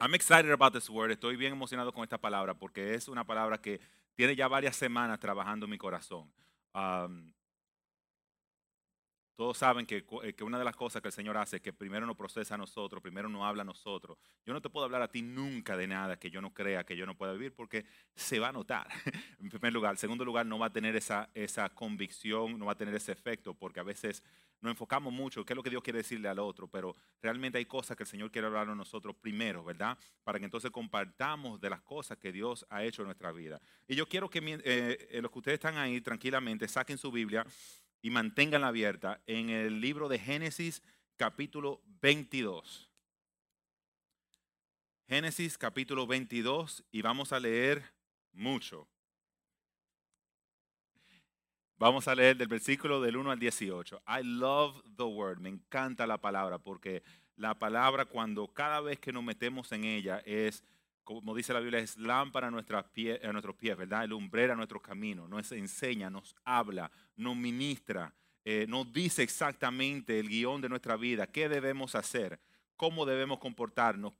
I'm excited about this word. Estoy bien emocionado con esta palabra porque es una palabra que tiene ya varias semanas trabajando en mi corazón. Um, todos saben que, eh, que, una de las cosas que el Señor hace es que primero nos procesa a nosotros, primero nos habla a nosotros. Yo no te puedo hablar a ti nunca de nada que yo no crea, que yo no pueda vivir, porque se va a notar, en primer lugar. En segundo lugar, no va a tener esa, esa convicción, no va a tener ese efecto, porque a veces nos enfocamos mucho, qué es lo que Dios quiere decirle al otro, pero realmente hay cosas que el Señor quiere hablar a nosotros primero, ¿verdad? Para que entonces compartamos de las cosas que Dios ha hecho en nuestra vida. Y yo quiero que eh, los que ustedes están ahí tranquilamente saquen su Biblia y manténganla abierta en el libro de Génesis capítulo 22. Génesis capítulo 22 y vamos a leer mucho. Vamos a leer del versículo del 1 al 18. I love the word. Me encanta la palabra porque la palabra cuando cada vez que nos metemos en ella es como dice la Biblia, es lámpara a, nuestros pies, ¿verdad? El umbrera a nuestro camino. Nos enseña, nos habla, nos ministra, eh, nos dice exactamente el guion de nuestra vida, qué debemos hacer, cómo debemos comportarnos,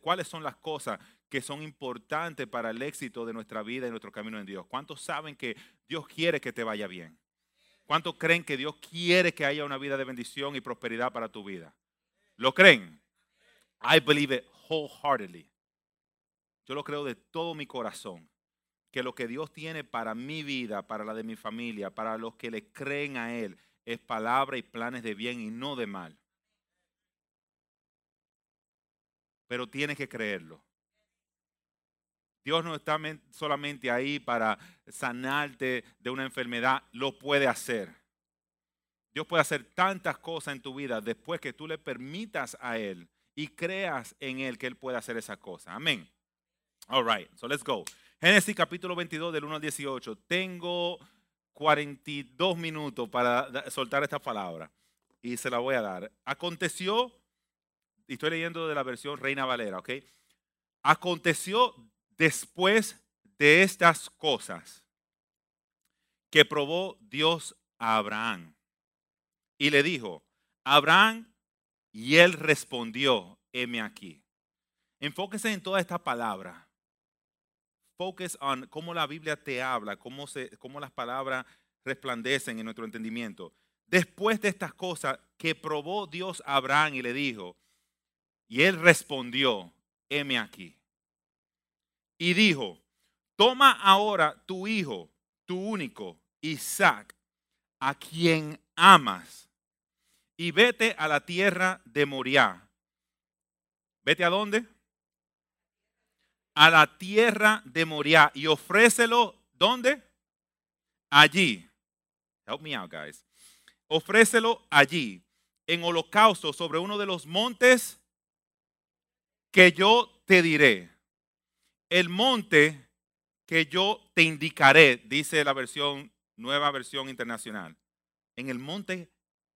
cuáles son las cosas que son importantes para el éxito de nuestra vida y nuestro camino en Dios. ¿Cuántos saben que Dios quiere que te vaya bien? ¿Cuántos creen que Dios quiere que haya una vida de bendición y prosperidad para tu vida? ¿Lo creen? I believe it wholeheartedly. Yo lo creo de todo mi corazón, que lo que Dios tiene para mi vida, para la de mi familia, para los que le creen a Él, es palabra y planes de bien y no de mal. Pero tienes que creerlo. Dios no está solamente ahí para sanarte de una enfermedad, lo puede hacer. Dios puede hacer tantas cosas en tu vida después que tú le permitas a Él y creas en Él que Él puede hacer esa cosa. Amén. All right, so let's go. Génesis capítulo 22 del 1 al 18. Tengo 42 minutos para soltar esta palabra y se la voy a dar. Aconteció, y estoy leyendo de la versión Reina Valera, ¿ok? Aconteció después de estas cosas que probó Dios a Abraham y le dijo, Abraham, y él respondió, heme aquí. Enfóquese en toda esta palabra focus on cómo la Biblia te habla, cómo, se, cómo las palabras resplandecen en nuestro entendimiento. Después de estas cosas que probó Dios a Abraham y le dijo, y él respondió, heme aquí. Y dijo, toma ahora tu hijo, tu único, Isaac, a quien amas, y vete a la tierra de Moriah. ¿Vete a dónde? A la tierra de Moriah y ofrécelo, ¿dónde? Allí. Help me out, guys. Ofrécelo allí, en holocausto, sobre uno de los montes que yo te diré. El monte que yo te indicaré, dice la versión, nueva versión internacional. En el monte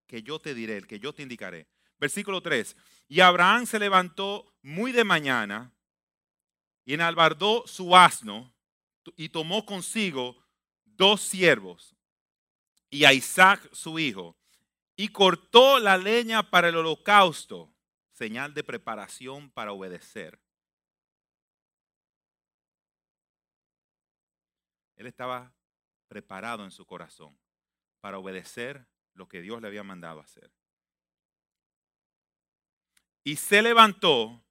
que yo te diré, el que yo te indicaré. Versículo 3. Y Abraham se levantó muy de mañana y enalbardó su asno y tomó consigo dos siervos y a Isaac su hijo y cortó la leña para el holocausto, señal de preparación para obedecer. Él estaba preparado en su corazón para obedecer lo que Dios le había mandado hacer. Y se levantó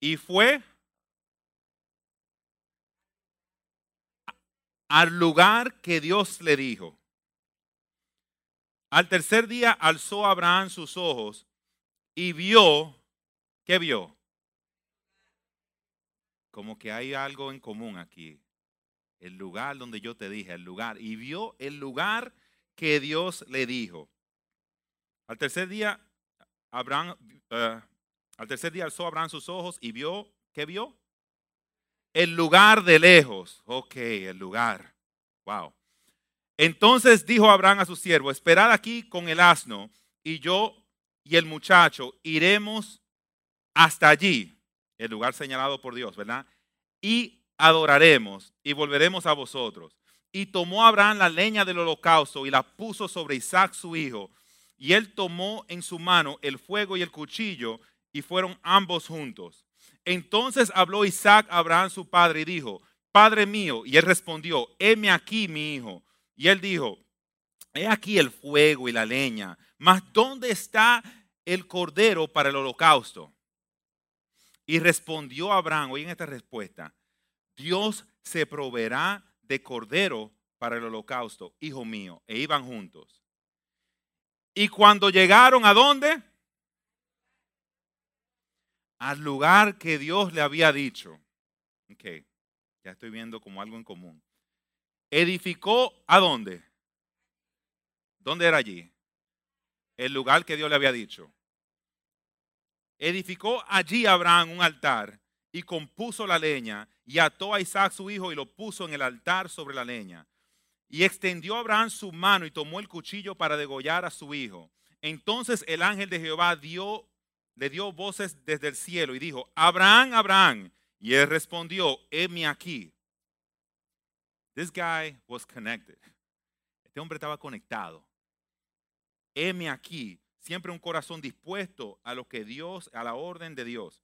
y fue al lugar que Dios le dijo. Al tercer día alzó Abraham sus ojos y vio, ¿qué vio? Como que hay algo en común aquí. El lugar donde yo te dije, el lugar. Y vio el lugar que Dios le dijo. Al tercer día, Abraham, eh, al tercer día alzó Abraham sus ojos y vio, ¿qué vio? El lugar de lejos. Ok, el lugar. Wow. Entonces dijo Abraham a su siervo, esperad aquí con el asno y yo y el muchacho iremos hasta allí, el lugar señalado por Dios, ¿verdad? Y adoraremos y volveremos a vosotros. Y tomó Abraham la leña del holocausto y la puso sobre Isaac su hijo. Y él tomó en su mano el fuego y el cuchillo y fueron ambos juntos. Entonces habló Isaac a Abraham su padre y dijo, Padre mío, y él respondió, heme aquí mi hijo. Y él dijo, he aquí el fuego y la leña, mas ¿dónde está el cordero para el holocausto? Y respondió Abraham, oyen esta respuesta, Dios se proveerá de cordero para el holocausto, hijo mío, e iban juntos. Y cuando llegaron a dónde? Al lugar que Dios le había dicho. Ok, ya estoy viendo como algo en común. Edificó a dónde? ¿Dónde era allí? El lugar que Dios le había dicho. Edificó allí Abraham un altar y compuso la leña y ató a Isaac su hijo y lo puso en el altar sobre la leña. Y extendió Abraham su mano y tomó el cuchillo para degollar a su hijo. Entonces el ángel de Jehová dio, le dio voces desde el cielo y dijo, Abraham, Abraham. Y él respondió, heme aquí. This guy was connected. Este hombre estaba conectado. Heme aquí. Siempre un corazón dispuesto a lo que Dios, a la orden de Dios.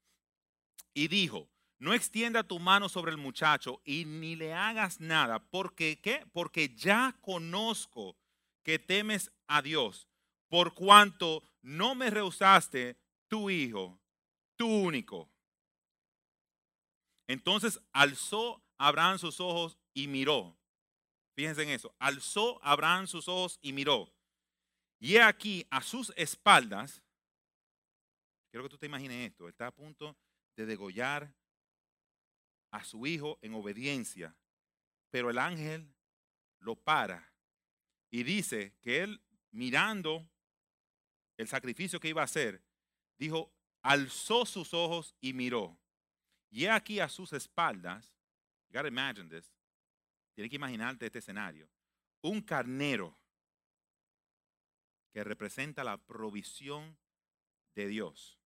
Y dijo, no extienda tu mano sobre el muchacho y ni le hagas nada, porque ¿qué? Porque ya conozco que temes a Dios, por cuanto no me rehusaste tu hijo, tu único. Entonces alzó Abraham sus ojos y miró. Fíjense en eso. Alzó Abraham sus ojos y miró. Y he aquí a sus espaldas, quiero que tú te imagines esto, está a punto de degollar a su hijo en obediencia, pero el ángel lo para y dice que él mirando el sacrificio que iba a hacer, dijo, alzó sus ojos y miró. Y aquí a sus espaldas, you gotta imagine this, tienes que imaginarte este escenario, un carnero que representa la provisión de Dios.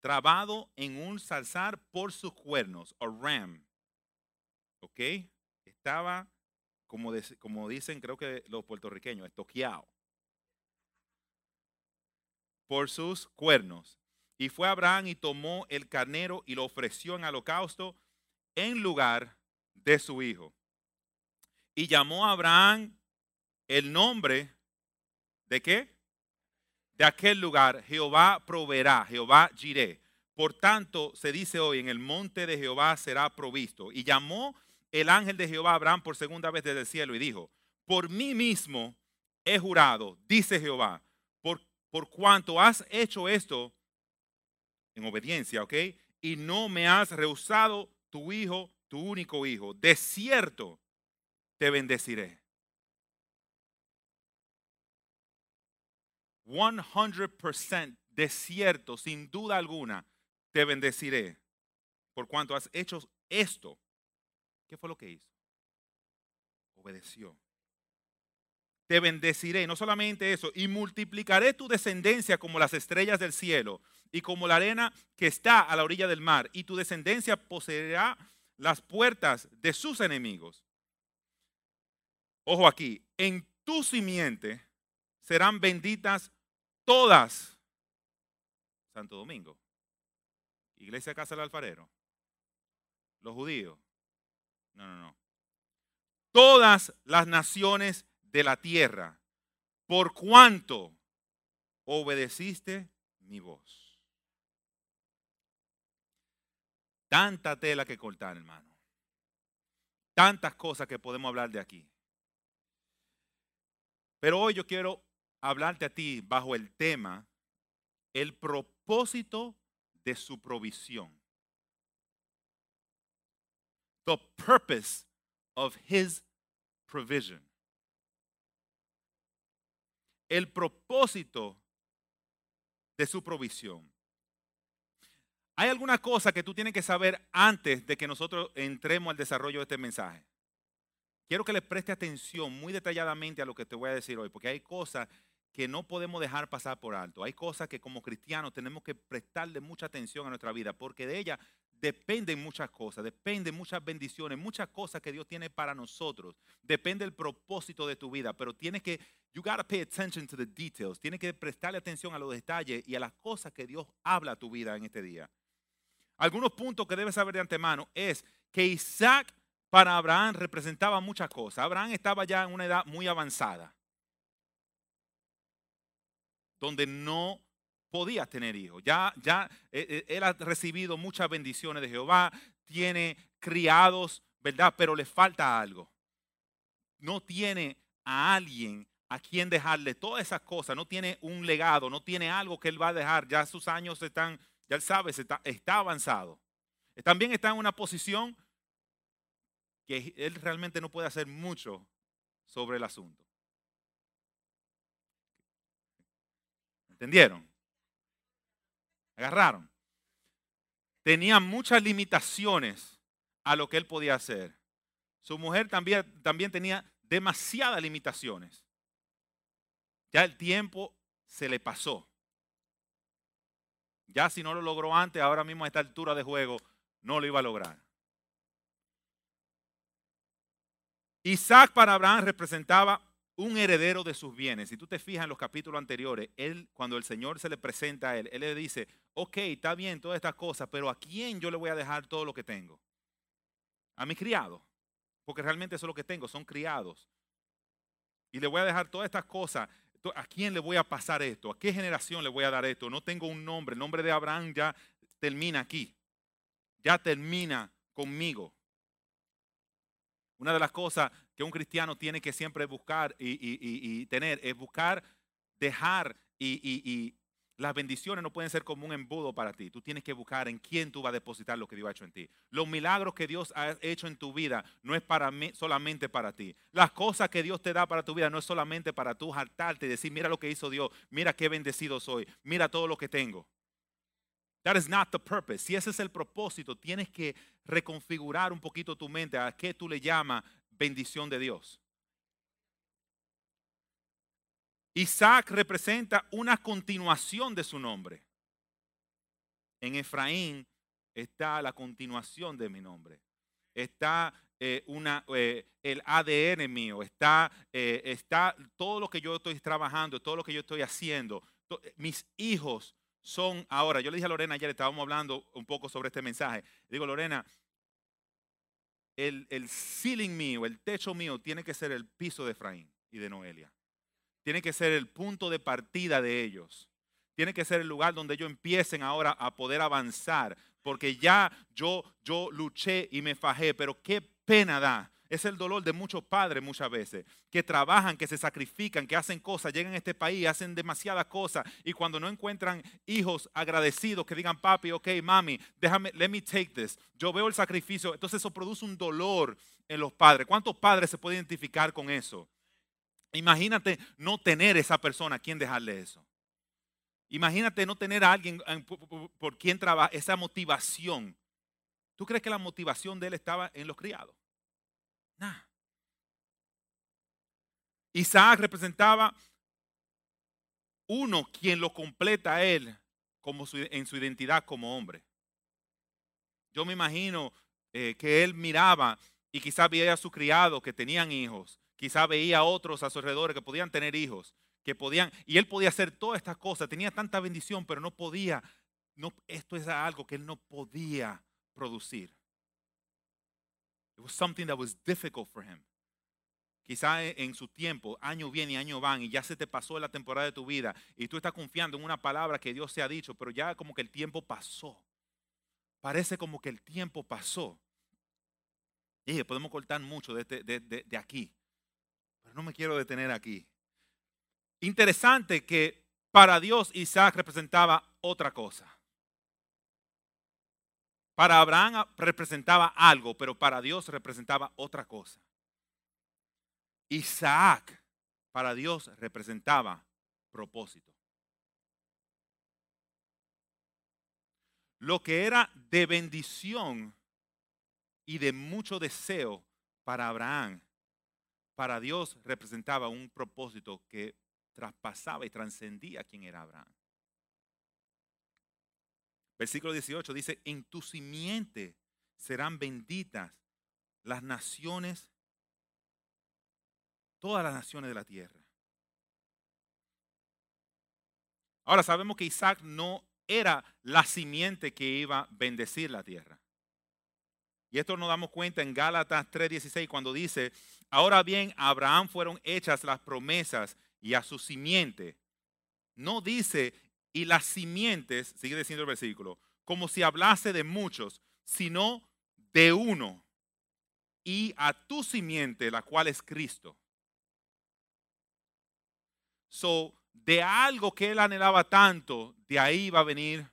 Trabado en un salzar por sus cuernos, o ram. ¿Ok? Estaba, como, como dicen creo que los puertorriqueños, estoqueado. Por sus cuernos. Y fue Abraham y tomó el carnero y lo ofreció en holocausto en lugar de su hijo. Y llamó a Abraham el nombre de qué? De aquel lugar, Jehová proveerá, Jehová giré. Por tanto, se dice hoy, en el monte de Jehová será provisto. Y llamó el ángel de Jehová a Abraham por segunda vez desde el cielo y dijo, por mí mismo he jurado, dice Jehová, por, cuanto has hecho esto en obediencia, ¿ok? Y no me has rehusado tu hijo, tu único hijo. De cierto te bendeciré 100% desierto, sin duda alguna, te bendeciré. Por cuanto has hecho esto. ¿Qué fue lo que hizo? Obedeció. Te bendeciré, no solamente eso, y multiplicaré tu descendencia como las estrellas del cielo y como la arena que está a la orilla del mar, y tu descendencia poseerá las puertas de sus enemigos. Ojo aquí, en tu simiente serán benditas todas. Santo Domingo. Iglesia Casa del Alfarero. Los judíos. No, no, no. Todas las naciones de la tierra, por cuanto obedeciste mi voz. Tanta tela que cortar, hermano. Tantas cosas que podemos hablar de aquí. Pero hoy yo quiero hablarte a ti bajo el tema el propósito de su provisión. The purpose of his provision. El propósito de su provisión. Hay alguna cosa que tú tienes que saber antes de que nosotros entremos al desarrollo de este mensaje. Quiero que le preste atención muy detalladamente a lo que te voy a decir hoy, porque hay cosas que no podemos dejar pasar por alto. Hay cosas que como cristianos tenemos que prestarle mucha atención a nuestra vida, porque de ella dependen muchas cosas, dependen muchas bendiciones, muchas cosas que Dios tiene para nosotros. Depende el propósito de tu vida, pero tienes que You gotta pay attention to the details. Tienes que prestarle atención a los detalles y a las cosas que Dios habla a tu vida en este día. Algunos puntos que debes saber de antemano es que Isaac para Abraham representaba muchas cosas. Abraham estaba ya en una edad muy avanzada, donde no podía tener hijos. Ya, ya eh, eh, él ha recibido muchas bendiciones de Jehová, tiene criados, ¿verdad? Pero le falta algo. No tiene a alguien a quien dejarle todas esas cosas, no tiene un legado, no tiene algo que él va a dejar, ya sus años están, ya él sabe, está, está avanzado. También está en una posición que él realmente no puede hacer mucho sobre el asunto. ¿Entendieron? ¿Agarraron? Tenía muchas limitaciones a lo que él podía hacer. Su mujer también, también tenía demasiadas limitaciones. Ya el tiempo se le pasó. Ya si no lo logró antes, ahora mismo a esta altura de juego, no lo iba a lograr. Isaac para Abraham representaba un heredero de sus bienes. Si tú te fijas en los capítulos anteriores, él, cuando el Señor se le presenta a él, él le dice, ok, está bien todas estas cosas, pero ¿a quién yo le voy a dejar todo lo que tengo? A mi criado, porque realmente eso es lo que tengo, son criados. Y le voy a dejar todas estas cosas. ¿A quién le voy a pasar esto? ¿A qué generación le voy a dar esto? No tengo un nombre. El nombre de Abraham ya termina aquí. Ya termina conmigo. Una de las cosas que un cristiano tiene que siempre buscar y, tener es buscar, dejar y, las bendiciones no pueden ser como un embudo para ti. Tú tienes que buscar en quién tú vas a depositar lo que Dios ha hecho en ti. Los milagros que Dios ha hecho en tu vida no es para mí, solamente para ti. Las cosas que Dios te da para tu vida no es solamente para tú hartarte y decir, mira lo que hizo Dios, mira qué bendecido soy, mira todo lo que tengo. That is not the purpose. Si ese es el propósito, tienes que reconfigurar un poquito tu mente a qué tú le llamas bendición de Dios. Isaac representa una continuación de su nombre. En Efraín está la continuación de mi nombre. Está eh, una, eh, el ADN mío, está, eh, está todo lo que yo estoy trabajando, todo lo que yo estoy haciendo. Mis hijos son ahora, yo le dije a Lorena ayer, estábamos hablando un poco sobre este mensaje. Digo, Lorena, el, el ceiling mío, el techo mío tiene que ser el piso de Efraín y de Noelia. Tiene que ser el punto de partida de ellos. Tiene que ser el lugar donde ellos empiecen ahora a poder avanzar. Porque ya yo, yo luché y me fajé, pero qué pena da es el dolor de muchos padres muchas veces, que trabajan, que se sacrifican, que hacen cosas, llegan a este país, hacen demasiadas cosas y cuando no encuentran hijos agradecidos que digan, papi, ok, mami, déjame, let me take this. Yo veo el sacrificio, entonces eso produce un dolor en los padres. ¿Cuántos padres se pueden identificar con eso? Imagínate no tener esa persona a quien dejarle eso. Imagínate no tener a alguien por quien trabaja, esa motivación. ¿Tú crees que la motivación de él estaba en los criados? Isaac representaba uno quien lo completa a él como en su identidad como hombre. Yo me imagino eh, que él miraba y quizás veía a sus criados que tenían hijos, quizás veía a otros a su alrededor que podían tener hijos, que podían, y él podía hacer todas estas cosas, tenía tanta bendición, pero no podía, esto es algo que él no podía producir. It was something that was difficult for him. Quizá e, en su tiempo, año viene y año van, y ya se te pasó la temporada de tu vida, y tú estás confiando en una palabra que Dios te ha dicho, pero ya como que el tiempo pasó. Parece como que el tiempo pasó. Y podemos cortar mucho de, este, de aquí, no me quiero detener aquí. Interesante que para Dios Isaac representaba otra cosa. Para Abraham representaba algo, pero para Dios representaba otra cosa. Isaac para Dios representaba propósito. Lo que era de bendición y de mucho deseo para Abraham, para Dios representaba un propósito que traspasaba y trascendía quién era Abraham. Versículo 18 dice, en tu simiente serán benditas las naciones, todas las naciones de la tierra. Ahora sabemos que Isaac no era la simiente que iba a bendecir la tierra. Y esto nos damos cuenta en Gálatas 3:16 cuando dice, ahora bien, a Abraham fueron hechas las promesas y a su simiente. No dice, y las simientes, sigue diciendo el versículo, como si hablase de muchos, sino de uno, y a tu simiente, la cual es Cristo. So, de algo que él anhelaba tanto, de ahí va a venir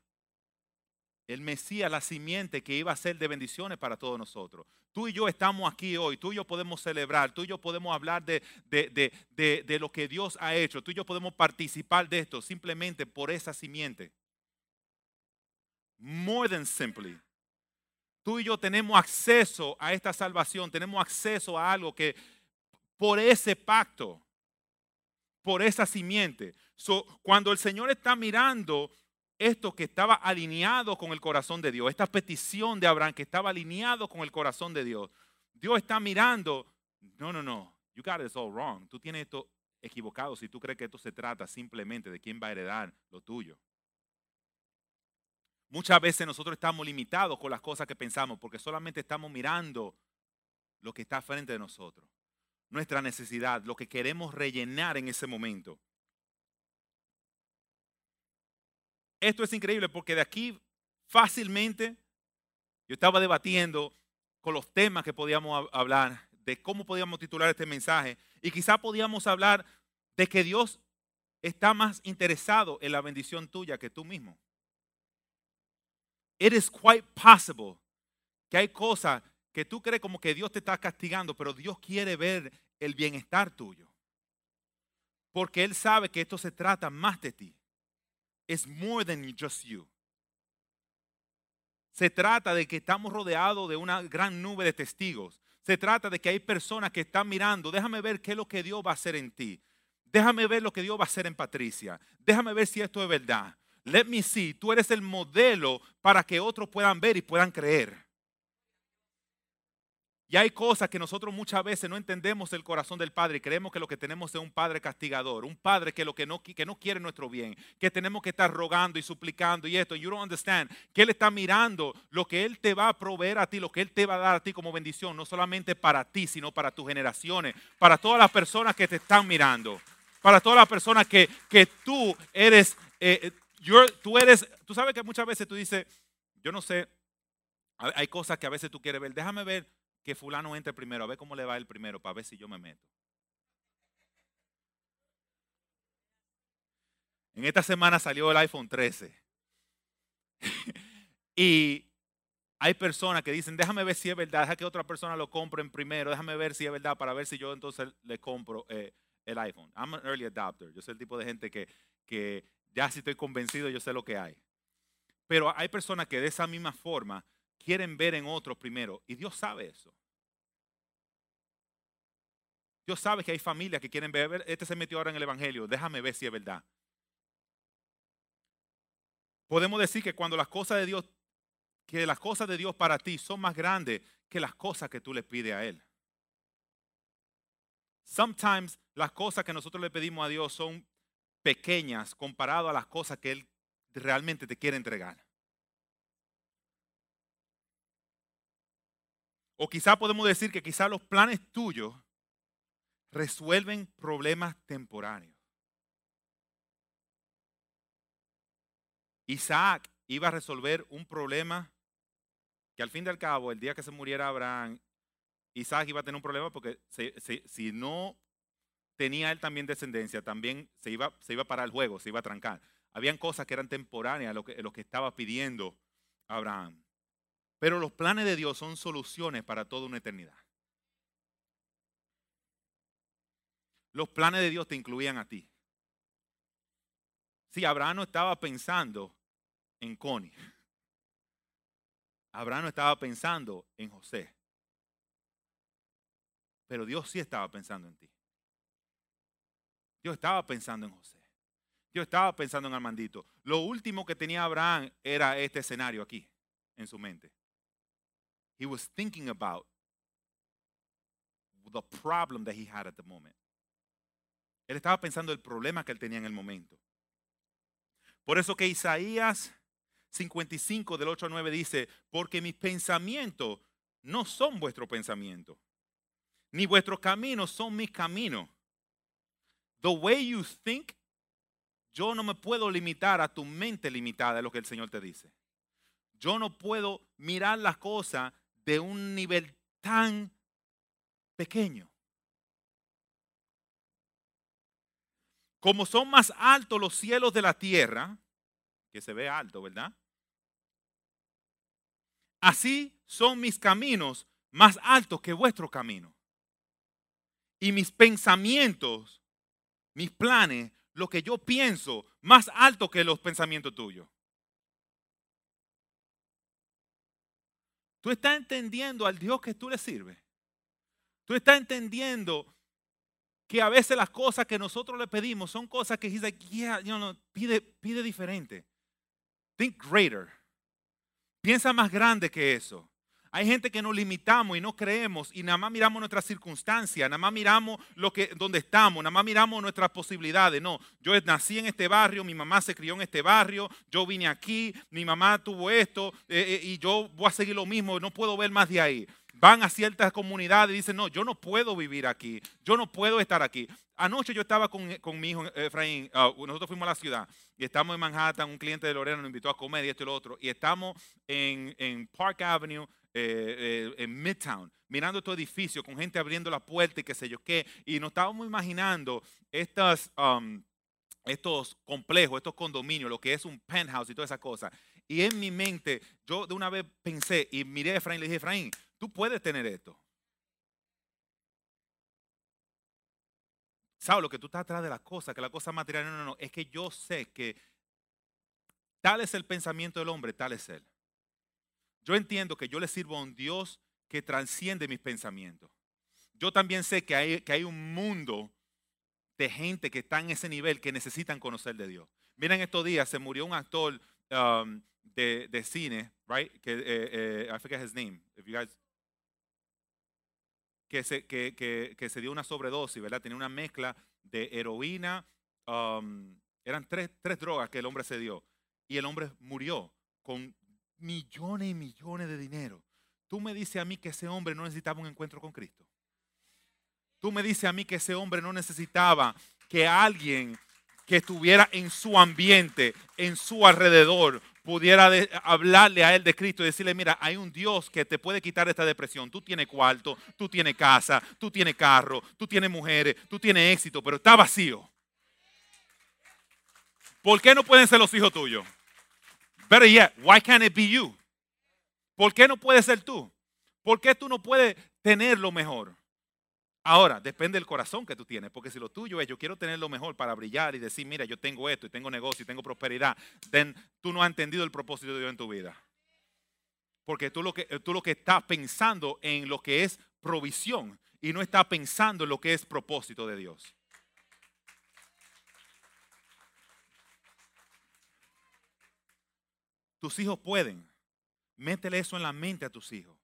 el Mesías, la simiente que iba a ser de bendiciones para todos nosotros. Tú y yo estamos aquí hoy, tú y yo podemos celebrar, tú y yo podemos hablar de, de, lo que Dios ha hecho, tú y yo podemos participar de esto simplemente por esa simiente. More than simply. Tú y yo tenemos acceso a esta salvación, tenemos acceso a algo que por ese pacto, por esa simiente. cuando el Señor está mirando esto que estaba alineado con el corazón de Dios, esta petición de Abraham que estaba alineado con el corazón de Dios, Dios está mirando, no, no, no, you got this all wrong. Tú tienes esto equivocado si tú crees que esto se trata simplemente de quién va a heredar lo tuyo. Muchas veces nosotros estamos limitados con las cosas que pensamos porque solamente estamos mirando lo que está frente de nosotros, nuestra necesidad, lo que queremos rellenar en ese momento. Esto es increíble porque de aquí fácilmente yo estaba debatiendo con los temas que podíamos hablar, de cómo podíamos titular este mensaje y quizá podíamos hablar de que Dios está más interesado en la bendición tuya que tú mismo. It is quite possible que hay cosas que tú crees como que Dios te está castigando, pero Dios quiere ver el bienestar tuyo. Porque Él sabe que esto se trata más de ti. Es more than just you. Se trata de que estamos rodeados de una gran nube de testigos. Se trata de que hay personas que están mirando. Déjame ver qué es lo que Dios va a hacer en ti. Déjame ver lo que Dios va a hacer en Patricia. Déjame ver si esto es verdad. Let me see. Tú eres el modelo para que otros puedan ver y puedan creer. Y hay cosas que nosotros muchas veces no entendemos el corazón del Padre creemos que lo que tenemos es un Padre castigador, un Padre que, lo que, no, que no quiere nuestro bien, que tenemos que estar rogando y suplicando y esto. You don't understand que Él está mirando lo que Él te va a proveer a ti, lo que Él te va a dar a ti como bendición, no solamente para ti, sino para tus generaciones, para todas las personas que te están mirando, para todas las personas que, que tú eres, eh, tú eres, tú sabes que muchas veces tú dices, yo no sé, hay cosas que a veces tú quieres ver, déjame ver que fulano entre primero, a ver cómo le va el primero, para ver si yo me meto. En esta semana salió el iPhone 13. y hay personas que dicen, déjame ver si es verdad, deja que otra persona lo compre primero, déjame ver si es verdad para ver si yo entonces le compro eh, el iPhone. I'm an early adopter. Yo soy el tipo de gente que, que ya si estoy convencido, yo sé lo que hay. Pero hay personas que de esa misma forma quieren ver en otros primero. Y Dios sabe eso. Dios sabe que hay familias que quieren ver, este se metió ahora en el Evangelio, déjame ver si es verdad. Podemos decir que cuando las cosas de Dios, que las cosas de Dios para ti son más grandes que las cosas que tú le pides a Él. Sometimes las cosas que nosotros le pedimos a Dios son pequeñas comparado a las cosas que Él realmente te quiere entregar. O quizá podemos decir que quizá los planes tuyos resuelven problemas temporáneos. Isaac iba a resolver un problema que al fin y al cabo, el día que se muriera Abraham, Isaac iba a tener un problema porque si no tenía él también descendencia, también se iba, se iba el juego, se iba a trancar. Habían cosas que eran temporáneas, lo que, lo que estaba pidiendo Abraham. Pero los planes de Dios son soluciones para toda una eternidad. Los planes de Dios te incluían a ti. Si Abraham no estaba pensando en Connie. Abraham no estaba pensando en José. Pero Dios sí estaba pensando en ti. Dios estaba pensando en José. Dios estaba pensando en Armandito. Lo último que tenía Abraham era este escenario aquí, en su mente. He was thinking about the problem that he had at the moment. Él estaba pensando el problema que él tenía en el momento. Por eso que Isaías 55 del 8 al 9 dice, porque mis pensamientos no son vuestro pensamiento, ni vuestros caminos son mis caminos. The way you think, yo no me puedo limitar a tu mente limitada, es lo que el Señor te dice. Yo no puedo mirar las cosas de un nivel tan pequeño. Como son más altos los cielos de la tierra, que se ve alto, ¿verdad? Así son mis caminos más altos que vuestros caminos. Y mis pensamientos, mis planes, lo que yo pienso, más alto que los pensamientos tuyos. Tú estás entendiendo al Dios que tú le sirves. Tú estás entendiendo que a veces las cosas que nosotros le pedimos son cosas que dice, yeah, pide, pide diferente. Think greater. Piensa más grande que eso. Hay gente que nos limitamos y no creemos y nada más miramos nuestras circunstancias, nada más miramos lo que, donde estamos, nada más miramos nuestras posibilidades. No, yo nací en este barrio, mi mamá se crió en este barrio, yo vine aquí, mi mamá tuvo esto eh, eh, y yo voy a seguir lo mismo, no puedo ver más de ahí. Van a ciertas comunidades y dicen, no, yo no puedo vivir aquí, yo no puedo estar aquí. Anoche yo estaba con, mi hijo Efraín, ah, nosotros fuimos a la ciudad y estamos en Manhattan, un cliente de Lorena nos invitó a comer y esto y lo otro, y estamos en, en Park Avenue eh, eh, en Midtown, mirando tu edificio con gente abriendo la puerta y qué sé yo qué. Y nos estábamos imaginando um, estos complejos, estos condominios, lo que es un penthouse y toda esa cosa. Y en mi mente, yo de una vez pensé y miré a Efraín y le dije, Efraín, tú puedes tener esto. ¿Sabes lo que tú estás atrás de la cosa? Que la cosa material, no, no, no. Es que yo sé que tal es el pensamiento del hombre, tal es él. Yo entiendo que yo le sirvo a un Dios que transciende mis pensamientos. Yo también sé que hay, que hay un mundo de gente que está en ese nivel que necesitan conocer de Dios. Miren, estos días se murió un actor um, de, cine, right? Que, eh, eh, I forget his name. If you guys, que, se, que, que, se dio una sobredosis, ¿verdad? Tenía una mezcla de heroína. Um, eran tres, tres drogas que el hombre se dio. Y el hombre murió con millones y millones de dinero. Tú me dices a mí que ese hombre no necesitaba un encuentro con Cristo. Tú me dices a mí que ese hombre no necesitaba que alguien que estuviera en su ambiente, en su alrededor, pudiera hablarle a él de Cristo y decirle, mira, hay un Dios que te puede quitar esta depresión. Tú tienes cuarto, tú tienes casa, tú tienes carro, tú tienes mujeres, tú tienes éxito, pero está vacío. ¿Por qué no pueden ser los hijos tuyos? Better yet, why can't it be you? ¿Por qué no puede ser tú? ¿Por qué tú no puedes tener lo mejor? Ahora, depende del corazón que tú tienes, porque si lo tuyo es yo quiero tener lo mejor para brillar y decir, mira, yo tengo esto y tengo negocio y tengo prosperidad, then tú no has entendido el propósito de Dios en tu vida. Porque tú lo que, tú lo que estás pensando en lo que es provisión y no estás pensando en lo que es propósito de Dios. Tus hijos pueden. Métele eso en la mente a tus hijos.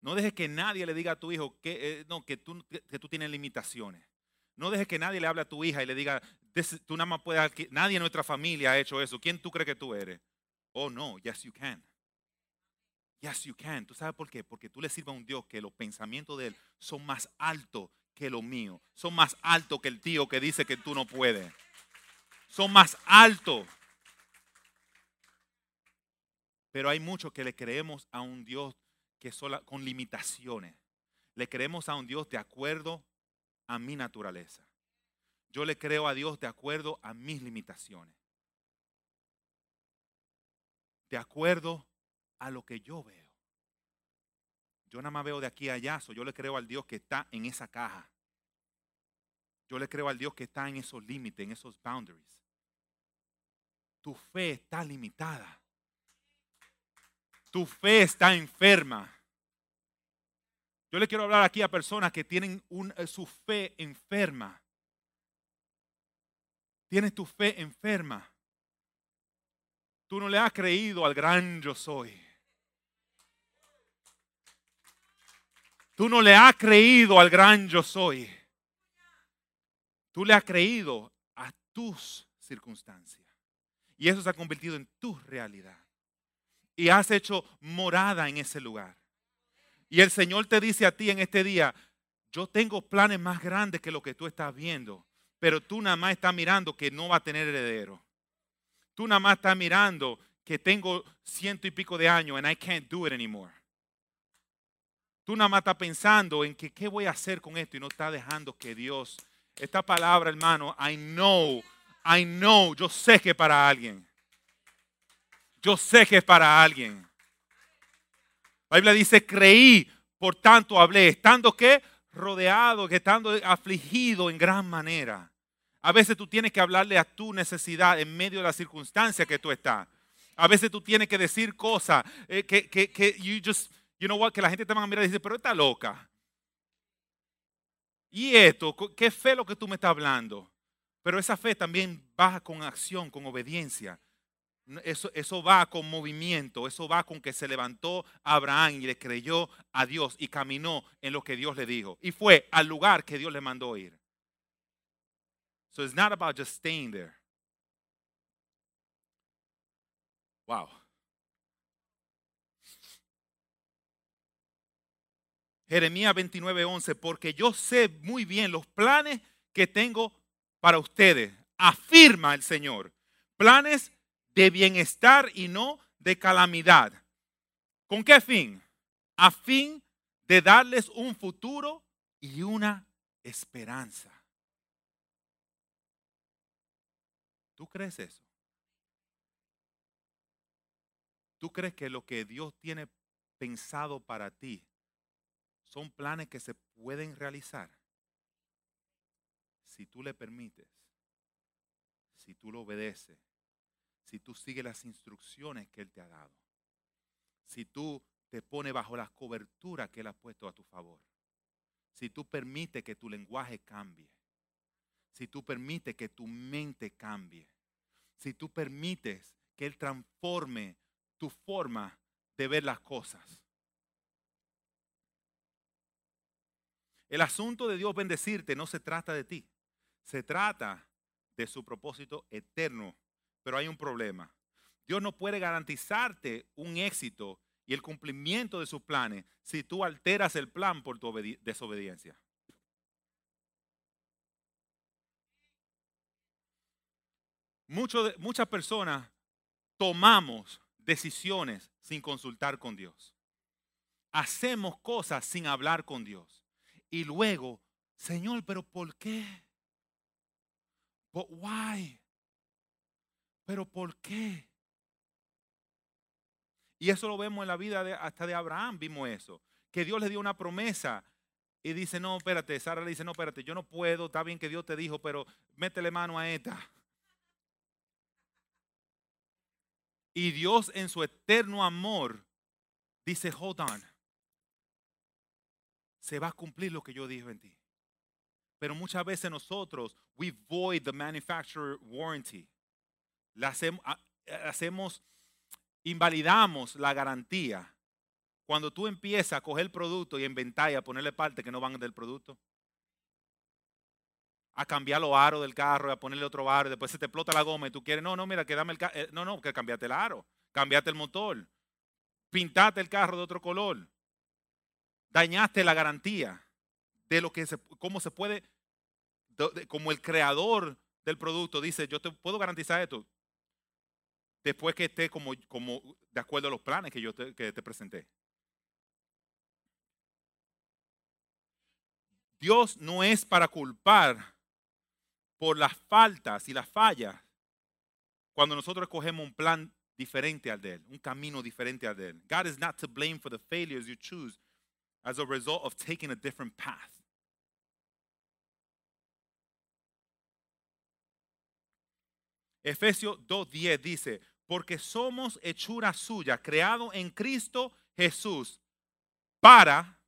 No dejes que nadie le diga a tu hijo que, eh, no, que, tú, que, tú tienes limitaciones. No dejes que nadie le hable a tu hija y le diga, tú nada más puedes, nadie en nuestra familia ha hecho eso. ¿Quién tú crees que tú eres? Oh, no, yes you can. Yes you can. ¿Tú sabes por qué? Porque tú le sirves a un Dios que los pensamientos de Él son más altos que los míos. Son más altos que el tío que dice que tú no puedes. Son más altos. Pero hay muchos que le creemos a un Dios que sola, con limitaciones. Le creemos a un Dios de acuerdo a mi naturaleza. Yo le creo a Dios de acuerdo a mis limitaciones. De acuerdo a lo que yo veo. Yo nada más veo de aquí a allá, yo le creo al Dios que está en esa caja. Yo le creo al Dios que está en esos límites, en esos boundaries. Tu fe está limitada. Tu fe está enferma. Yo le quiero hablar aquí a personas que tienen eh, su fe enferma. Tienes tu fe enferma. Tú no le has creído al gran yo soy. Tú no le has creído al gran yo soy. Tú le has creído a tus circunstancias. Y eso se ha convertido en tu realidad. Y has hecho morada en ese lugar. Y el Señor te dice a ti en este día, yo tengo planes más grandes que lo que tú estás viendo, pero tú nada más estás mirando que no va a tener heredero. Tú nada más estás mirando que tengo ciento y pico de años and I can't do it anymore. Tú nada más estás pensando en que qué voy a hacer con esto y no estás dejando que Dios, esta palabra hermano, I know, I know, yo sé que para alguien. Yo sé que es para alguien. La Biblia dice, creí, por tanto hablé, estando que rodeado, que estando afligido en gran manera. A veces tú tienes que hablarle a tu necesidad en medio de la circunstancia que tú estás. A veces tú tienes que decir cosas eh, que, que, que you just, you know what, que la gente te va a mirar y dice, pero está loca. Y esto, qué fe lo que tú me estás hablando. Pero esa fe también baja con acción, con obediencia. Eso, eso va con movimiento, eso va con que se levantó Abraham y le creyó a Dios y caminó en lo que Dios le dijo. Y fue al lugar que Dios le mandó ir. So it's not about just staying there. Wow. Jeremías 29:11, porque yo sé muy bien los planes que tengo para ustedes, afirma el Señor. Planes de bienestar y no de calamidad. ¿Con qué fin? A fin de darles un futuro y una esperanza. ¿Tú crees eso? ¿Tú crees que lo que Dios tiene pensado para ti son planes que se pueden realizar? Si tú le permites, si tú lo obedeces, si tú sigues las instrucciones que Él te ha dado. Si tú te pones bajo las coberturas que Él ha puesto a tu favor. Si tú permites que tu lenguaje cambie. Si tú permites que tu mente cambie. Si tú permites que Él transforme tu forma de ver las cosas. El asunto de Dios bendecirte no se trata de ti. Se trata de su propósito eterno pero hay un problema. Dios no puede garantizarte un éxito y el cumplimiento de sus planes si tú alteras el plan por tu desobediencia. muchas personas tomamos decisiones sin consultar con Dios. Hacemos cosas sin hablar con Dios. Y luego, Señor, pero ¿por qué? But why? Pero ¿por qué? Y eso lo vemos en la vida de, hasta de Abraham, vimos eso. Que Dios le dio una promesa y dice, no, espérate, Sara le dice, no, espérate, yo no puedo, está bien que Dios te dijo, pero métele mano a esta. Y Dios en su eterno amor dice, hold on, se va a cumplir lo que yo dije en ti. Pero muchas veces nosotros, we void the manufacturer warranty hacemos, hacemos, invalidamos la garantía cuando tú empiezas a coger el producto y inventar y a ponerle partes que no van del producto. A cambiar los aros del carro y a ponerle otro aro, y después se te explota la goma y tú quieres, no, no, mira, que dame el carro. Eh, no, no, que cambiate el aro, cambiate el motor, pintate el carro de otro color, dañaste la garantía de lo que se, cómo se puede, como el creador del producto dice, yo te puedo garantizar esto, después que esté como, como de acuerdo a los planes que yo te, que te presenté. Dios no es para culpar por las faltas y las fallas cuando nosotros escogemos un plan diferente al de él, un camino diferente al de él. God is not to blame for the failures you choose as a result of taking a different path. Efesios 2.10 dice, porque somos hechura suya, creado en Cristo Jesús, para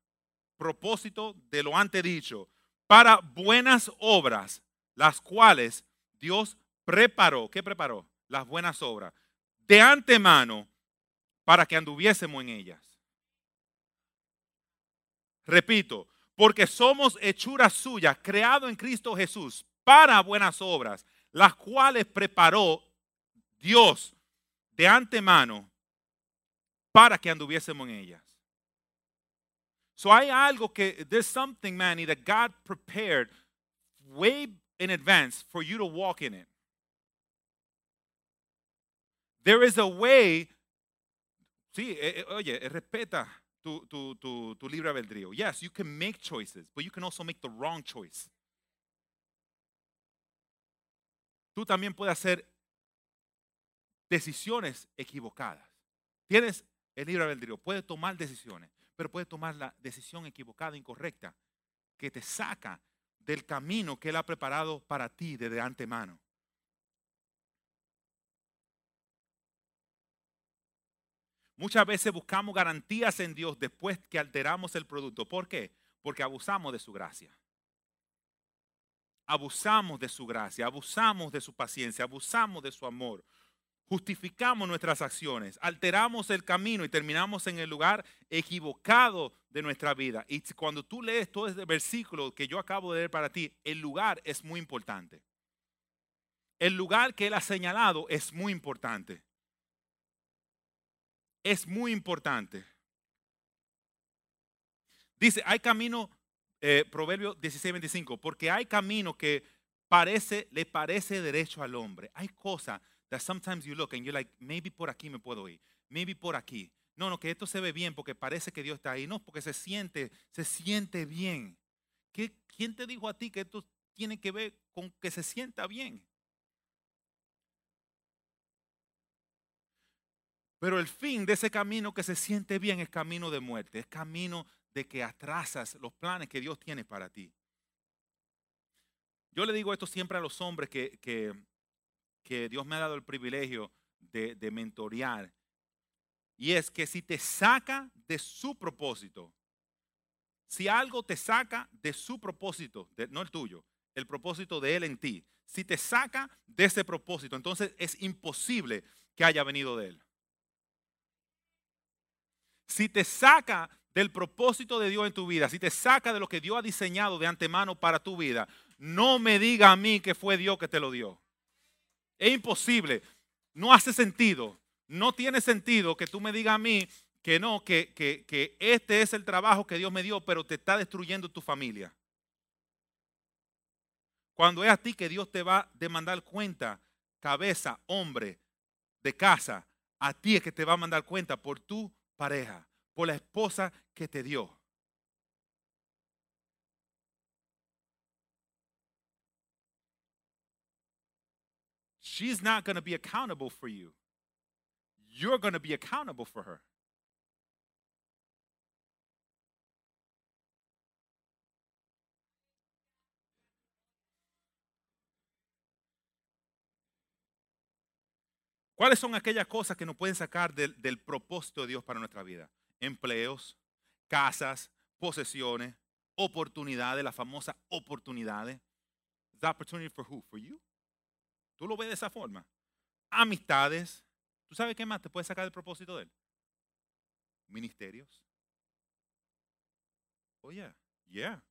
propósito de lo antes dicho, para buenas obras, las cuales Dios preparó. ¿Qué preparó? Las buenas obras. De antemano, para que anduviésemos en ellas. Repito, porque somos hechura suya, creado en Cristo Jesús, para buenas obras, las cuales preparó Dios de antemano para que anduviésemos en ellas. So hay algo que, there's something, Manny, that God prepared way in advance for you to walk in it. There is a way, sí, eh, eh, oye, respeta tu, tu, tu, tu libre albedrío. Yes, you can make choices, but you can also make the wrong choice. Tú también puedes hacer decisiones equivocadas. Tienes el libre albedrío, puedes tomar decisiones, pero puedes tomar la decisión equivocada, incorrecta, que te saca del camino que Él ha preparado para ti desde antemano. Muchas veces buscamos garantías en Dios después que alteramos el producto. ¿Por qué? Porque abusamos de su gracia. Abusamos de su gracia, abusamos de su paciencia, abusamos de su amor. Justificamos nuestras acciones, alteramos el camino y terminamos en el lugar equivocado de nuestra vida. Y cuando tú lees todo ese versículo que yo acabo de leer para ti, el lugar es muy importante. El lugar que Él ha señalado es muy importante es muy importante. Dice, hay camino, eh, Proverbio 16, porque hay camino que parece, le parece derecho al hombre. Hay cosas that sometimes you look and you're like, maybe por aquí me puedo ir, maybe por aquí. No, no, que esto se ve bien porque parece que Dios está ahí. No, porque se siente, se siente bien. ¿Qué, ¿Quién te dijo a ti que esto tiene que ver con que se sienta bien? Pero el fin de ese camino que se siente bien es camino de muerte, es camino de que atrasas los planes que Dios tiene para ti. Yo le digo esto siempre a los hombres que, que, Dios me ha dado el privilegio de, de mentorear. Y es que si te saca de su propósito, si algo te saca de su propósito, no el tuyo, el propósito de Él en ti, si te saca de ese propósito, entonces es imposible que haya venido de Él si te saca del propósito de Dios en tu vida, si te saca de lo que Dios ha diseñado de antemano para tu vida, no me diga a mí que fue Dios que te lo dio. Es imposible, no hace sentido, no tiene sentido que tú me digas a mí que no, que, que, que este es el trabajo que Dios me dio, pero te está destruyendo tu familia. Cuando es a ti que Dios te va a demandar cuenta, cabeza, hombre de casa, a ti es que te va a mandar cuenta por tu pareja, por la esposa que te dio. She's not going to be accountable for you. You're going to be accountable for her. ¿Cuáles son aquellas cosas que nos pueden sacar del, propósito de Dios para nuestra vida? Empleos, casas, posesiones, oportunidades, las famosas oportunidades. The opportunity for who? For you. Tú lo ves de esa forma. Amistades. ¿Tú sabes qué más te puede sacar del propósito de Él? Ministerios. Oye, oh, yeah.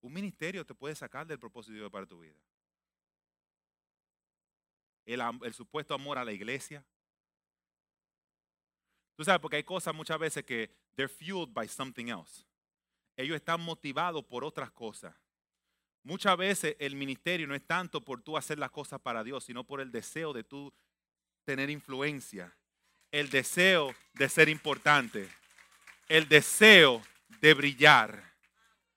Un ministerio te puede sacar del propósito para tu vida el, supuesto amor a la iglesia. Tú sabes, porque hay cosas muchas veces que they're fueled by something else. Ellos están motivados por otras cosas. Muchas veces el ministerio no es tanto por tú hacer las cosas para Dios, sino por el deseo de tú tener influencia, el deseo de ser importante, el deseo de brillar,